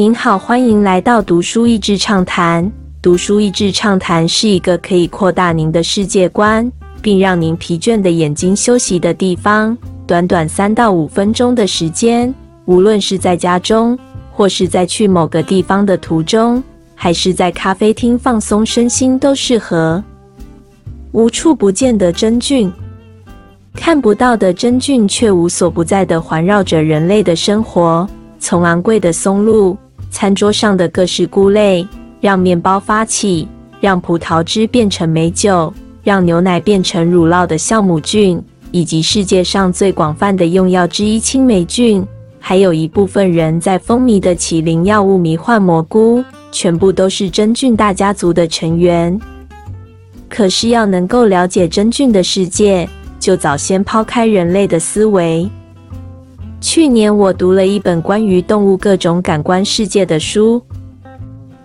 您好，欢迎来到读书益智畅谈。读书益智畅谈是一个可以扩大您的世界观，并让您疲倦的眼睛休息的地方。短短三到五分钟的时间，无论是在家中，或是在去某个地方的途中，还是在咖啡厅放松身心，都适合。无处不见的真菌，看不到的真菌却无所不在的环绕着人类的生活。从昂贵的松露，餐桌上的各式菇类。让面包发起，让葡萄汁变成美酒，让牛奶变成乳酪的酵母菌，以及世界上最广泛的用药之一青霉菌，还有一部分人在风靡的麒麟药物迷幻蘑菇，全部都是真菌大家族的成员。可是要能够了解真菌的世界，就早先抛开人类的思维。去年我读了一本关于动物各种感官世界的书。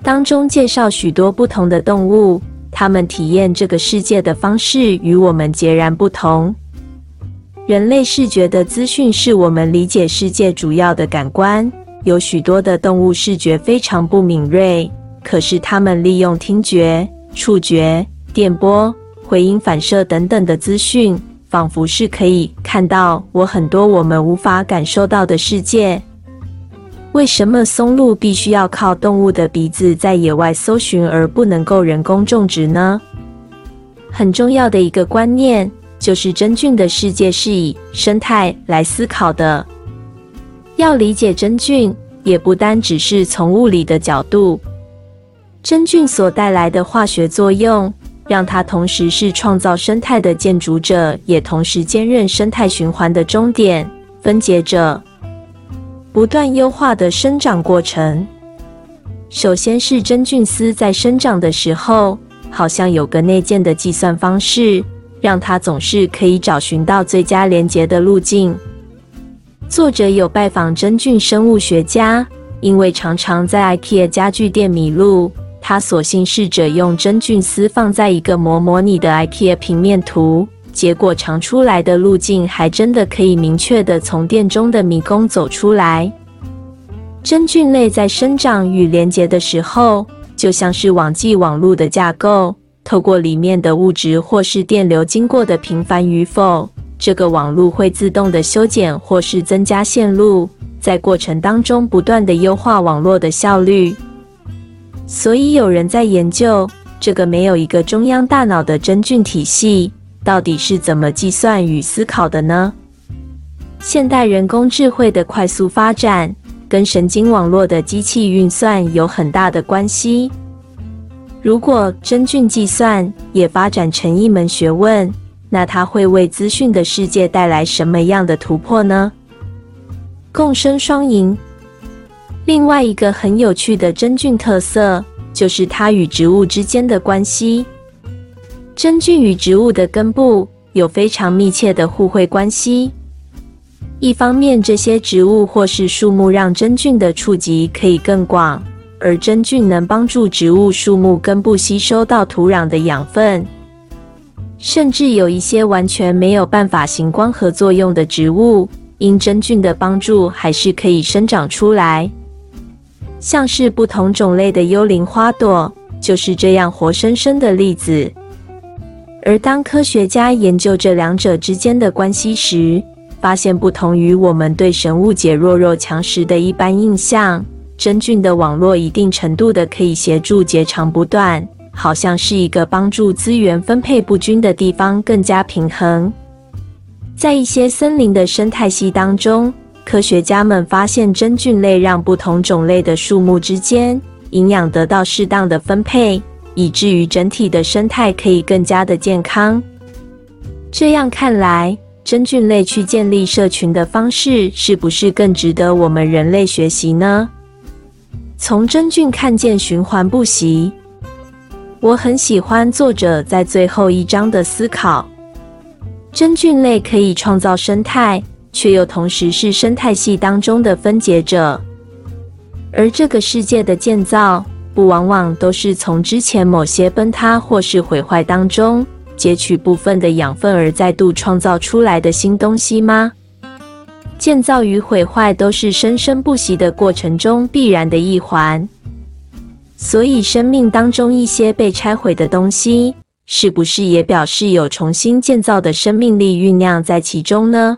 当中介绍许多不同的动物，它们体验这个世界的方式与我们截然不同。人类视觉的资讯是我们理解世界主要的感官，有许多的动物视觉非常不敏锐，可是它们利用听觉、触觉、电波、回音反射等等的资讯，仿佛是可以看到我很多我们无法感受到的世界。为什么松露必须要靠动物的鼻子在野外搜寻，而不能够人工种植呢？很重要的一个观念就是，真菌的世界是以生态来思考的。要理解真菌，也不单只是从物理的角度，真菌所带来的化学作用，让它同时是创造生态的建筑者，也同时兼任生态循环的终点分解者。不断优化的生长过程，首先是真菌丝在生长的时候，好像有个内建的计算方式，让它总是可以找寻到最佳连接的路径。作者有拜访真菌生物学家，因为常常在 IKEA 家具店迷路，他索性试着用真菌丝放在一个模模拟的 IKEA 平面图。结果长出来的路径还真的可以明确的从店中的迷宫走出来。真菌类在生长与连接的时候，就像是网际网络的架构，透过里面的物质或是电流经过的频繁与否，这个网络会自动的修剪或是增加线路，在过程当中不断的优化网络的效率。所以有人在研究这个没有一个中央大脑的真菌体系。到底是怎么计算与思考的呢？现代人工智慧的快速发展，跟神经网络的机器运算有很大的关系。如果真菌计算也发展成一门学问，那它会为资讯的世界带来什么样的突破呢？共生双赢。另外一个很有趣的真菌特色，就是它与植物之间的关系。真菌与植物的根部有非常密切的互惠关系。一方面，这些植物或是树木让真菌的触及可以更广，而真菌能帮助植物、树木根部吸收到土壤的养分。甚至有一些完全没有办法行光合作用的植物，因真菌的帮助，还是可以生长出来。像是不同种类的幽灵花朵，就是这样活生生的例子。而当科学家研究这两者之间的关系时，发现不同于我们对生物界弱肉强食的一般印象，真菌的网络一定程度的可以协助结肠不断，好像是一个帮助资源分配不均的地方更加平衡。在一些森林的生态系当中，科学家们发现真菌类让不同种类的树木之间营养得到适当的分配。以至于整体的生态可以更加的健康。这样看来，真菌类去建立社群的方式，是不是更值得我们人类学习呢？从真菌看见循环不息，我很喜欢作者在最后一章的思考：真菌类可以创造生态，却又同时是生态系当中的分解者，而这个世界的建造。不往往都是从之前某些崩塌或是毁坏当中截取部分的养分而再度创造出来的新东西吗？建造与毁坏都是生生不息的过程中必然的一环。所以，生命当中一些被拆毁的东西，是不是也表示有重新建造的生命力酝酿在其中呢？